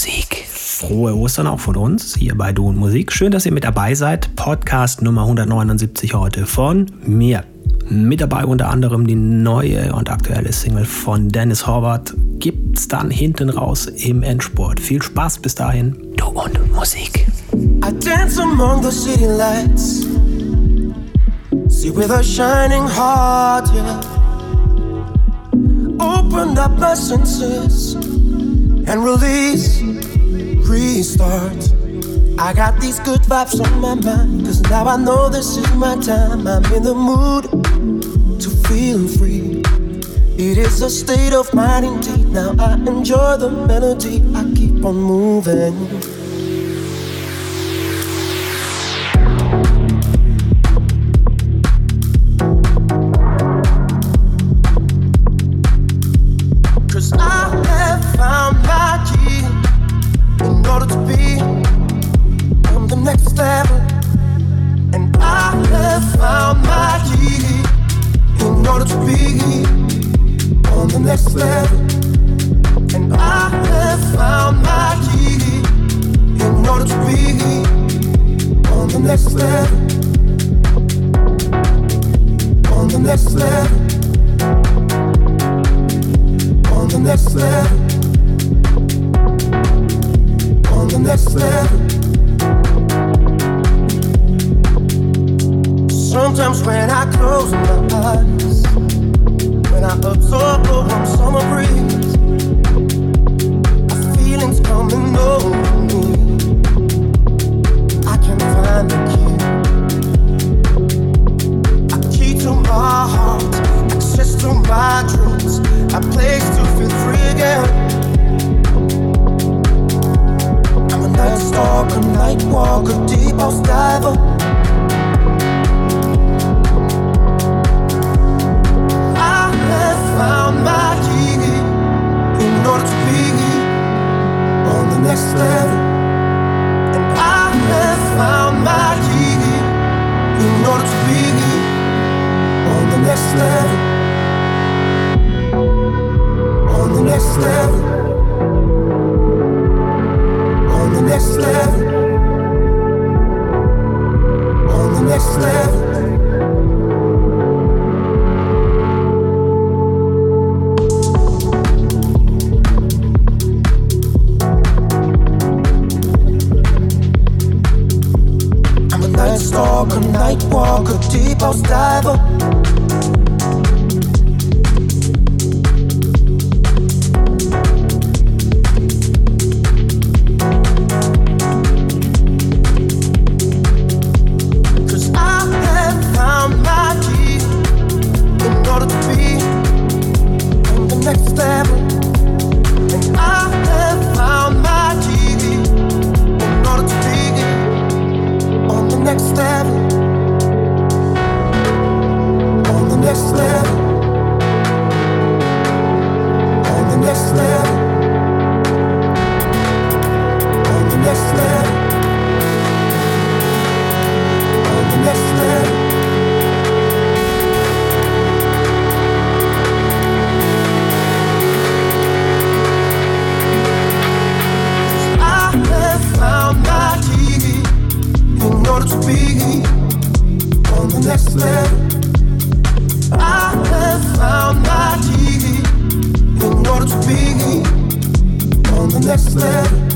Musik. Frohe Ostern auch von uns hier bei Du und Musik. Schön, dass ihr mit dabei seid. Podcast Nummer 179 heute von mir. Mit dabei unter anderem die neue und aktuelle Single von Dennis Horvath. Gibt's dann hinten raus im Endsport. Viel Spaß bis dahin. Du und Musik. I dance among the city lights. See with a shining heart, yeah. Opened up my senses and release, restart. I got these good vibes on my mind, cause now I know this is my time. I'm in the mood to feel free. It is a state of mind indeed. Now I enjoy the melody, I keep on moving. I have found my key in order to be on the next level.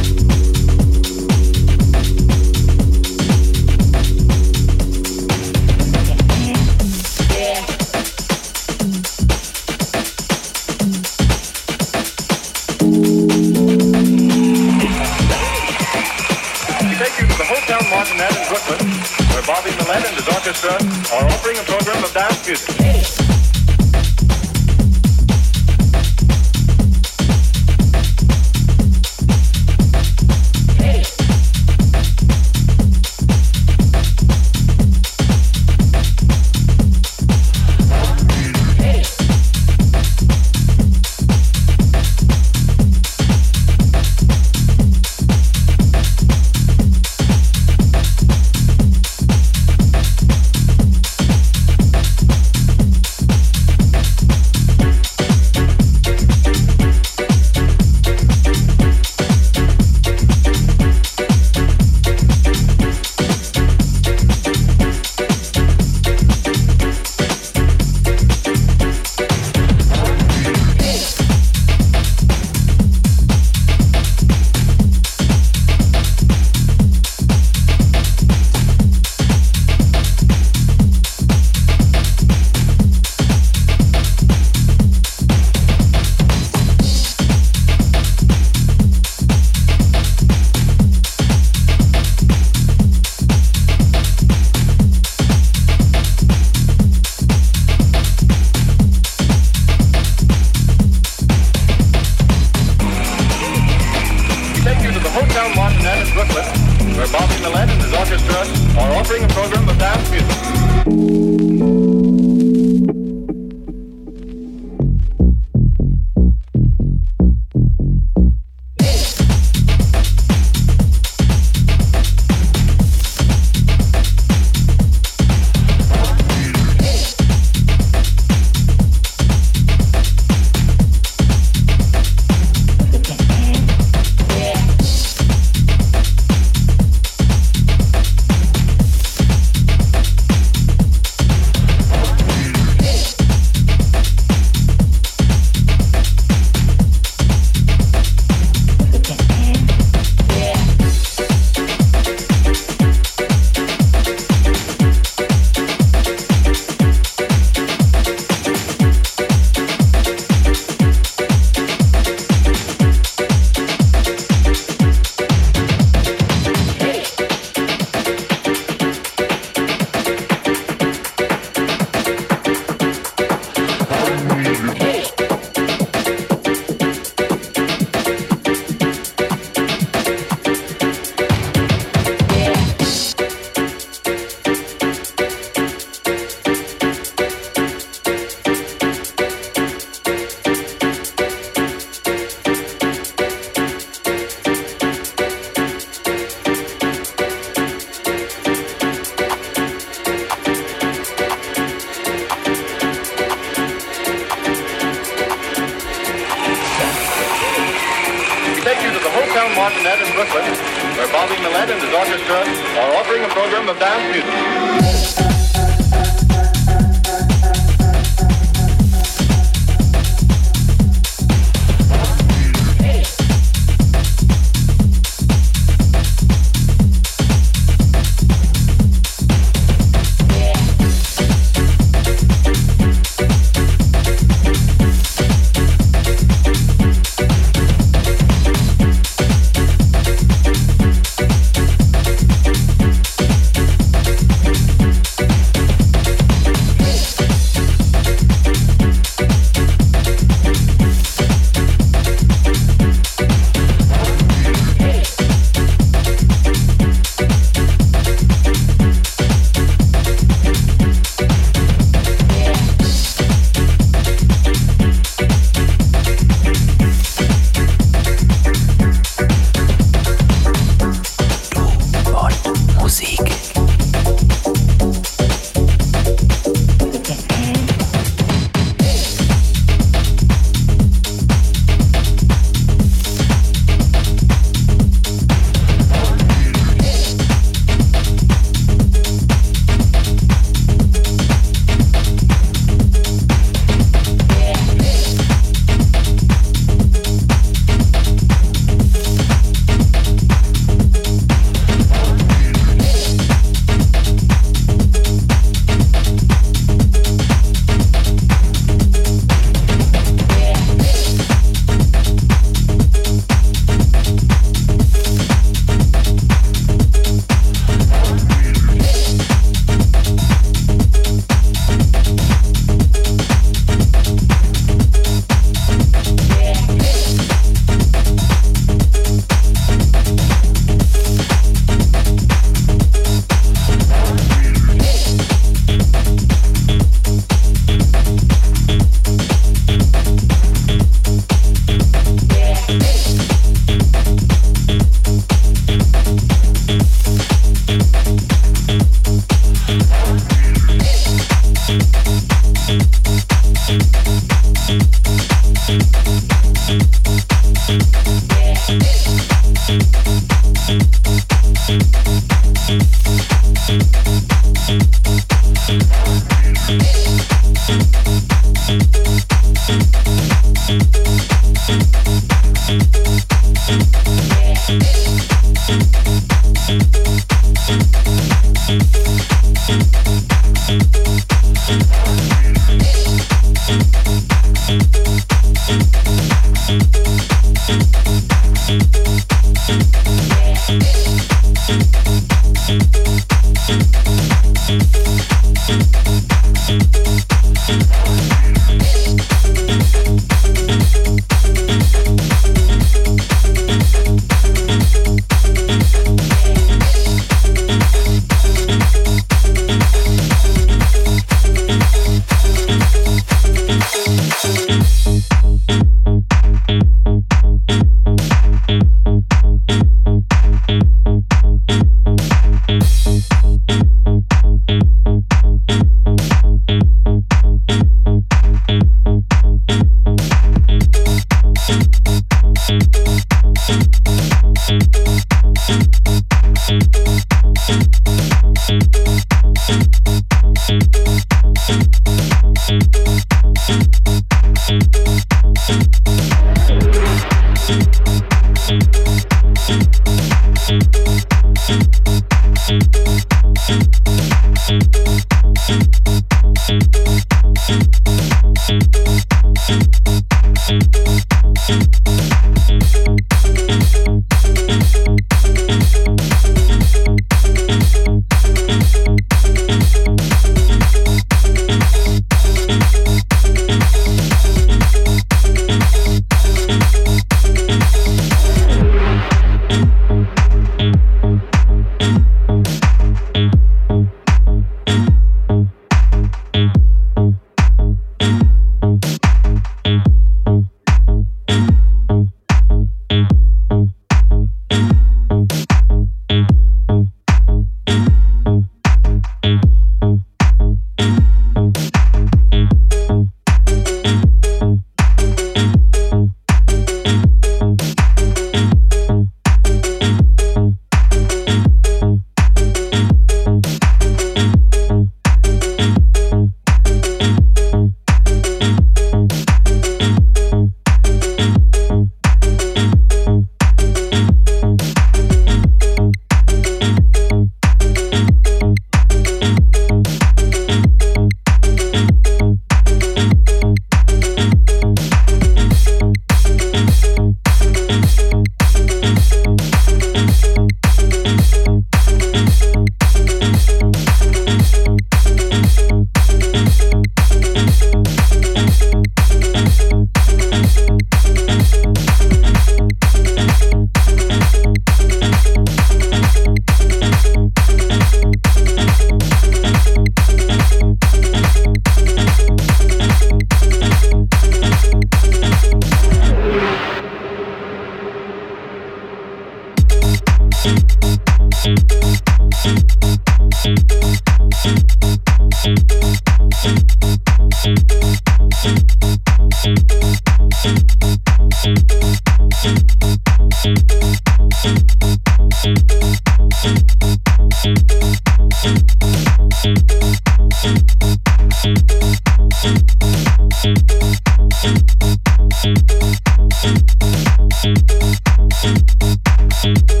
Thank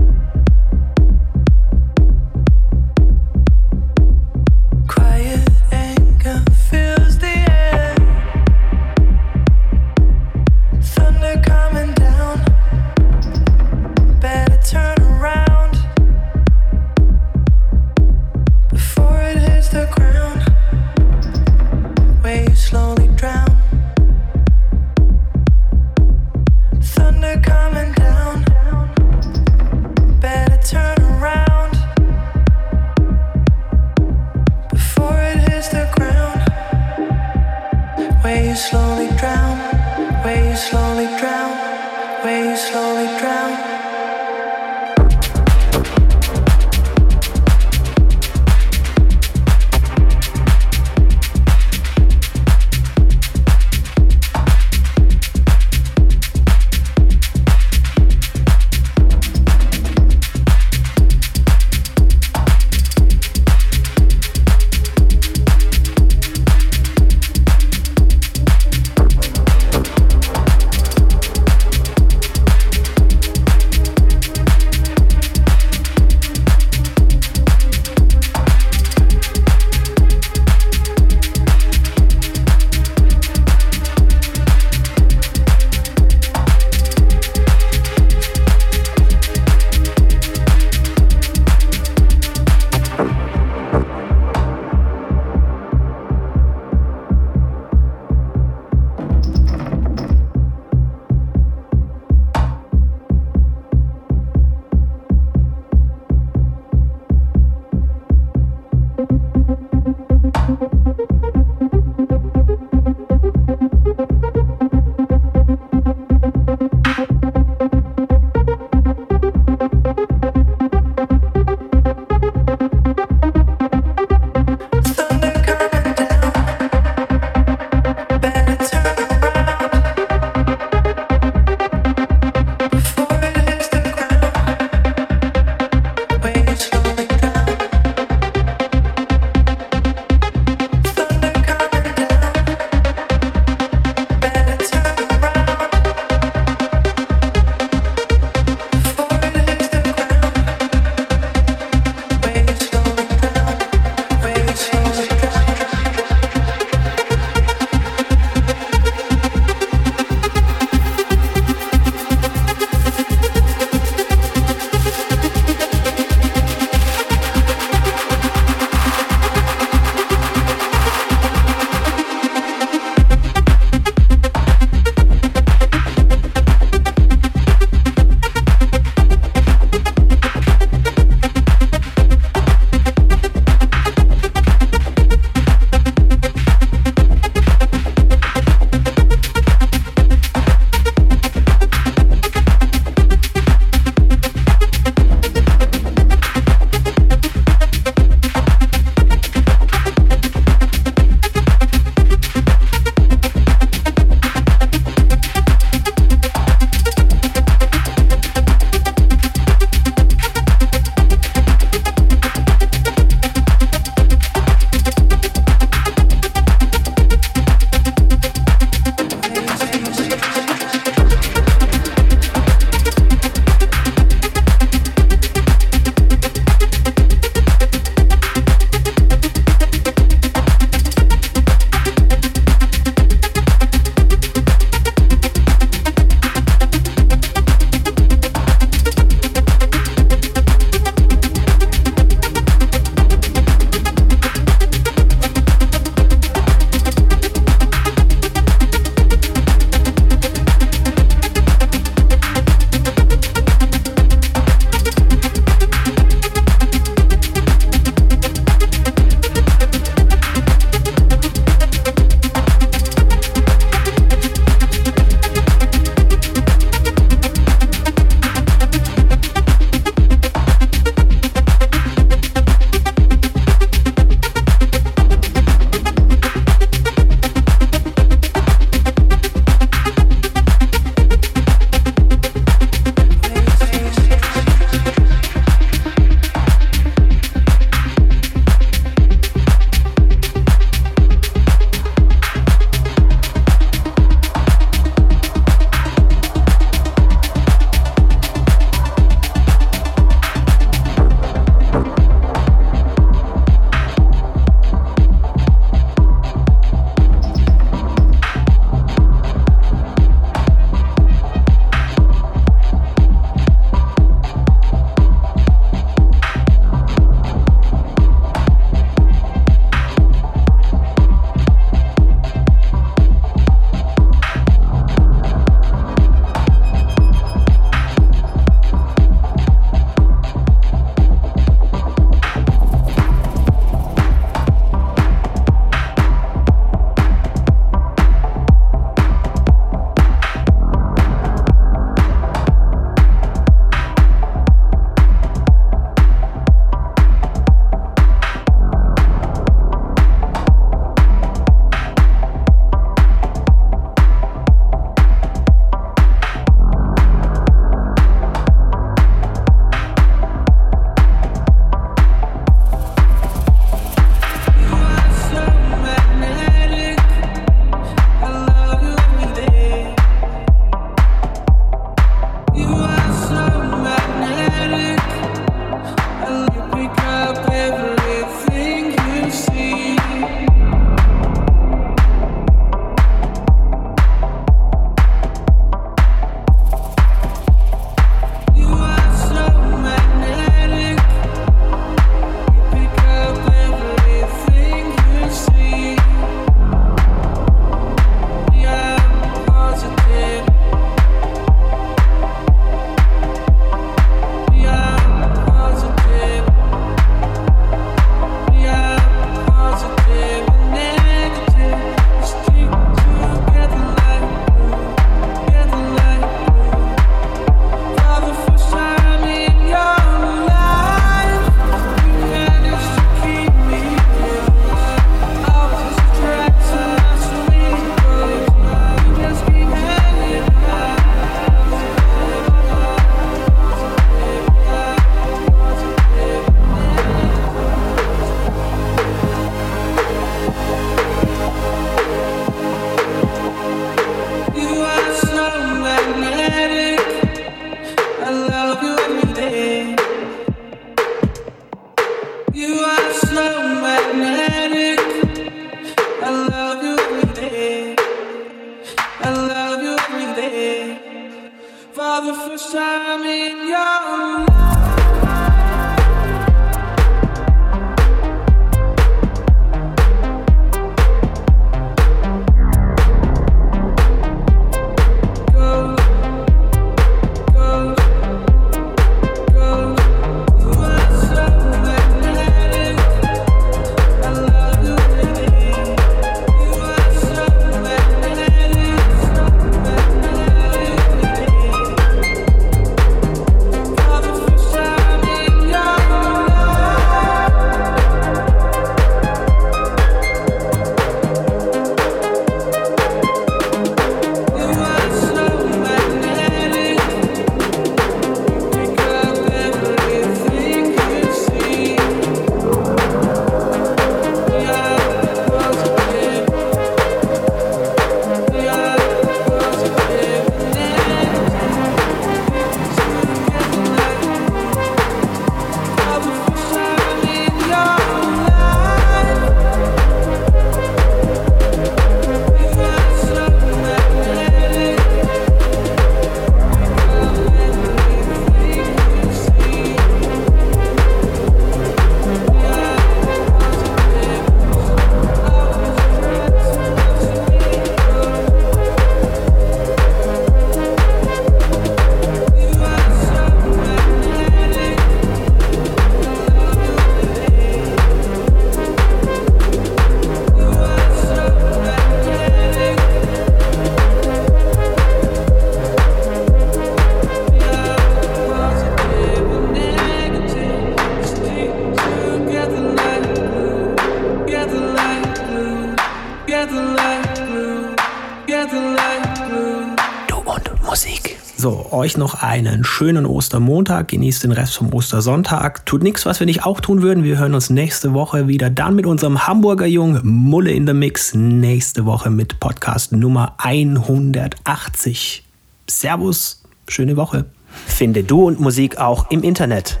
euch noch einen schönen Ostermontag. Genießt den Rest vom Ostersonntag. Tut nichts, was wir nicht auch tun würden. Wir hören uns nächste Woche wieder. Dann mit unserem Hamburger Jung Mulle in the Mix. Nächste Woche mit Podcast Nummer 180. Servus, schöne Woche. Finde Du und Musik auch im Internet.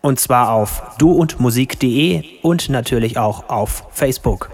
Und zwar auf duundmusik.de und natürlich auch auf Facebook.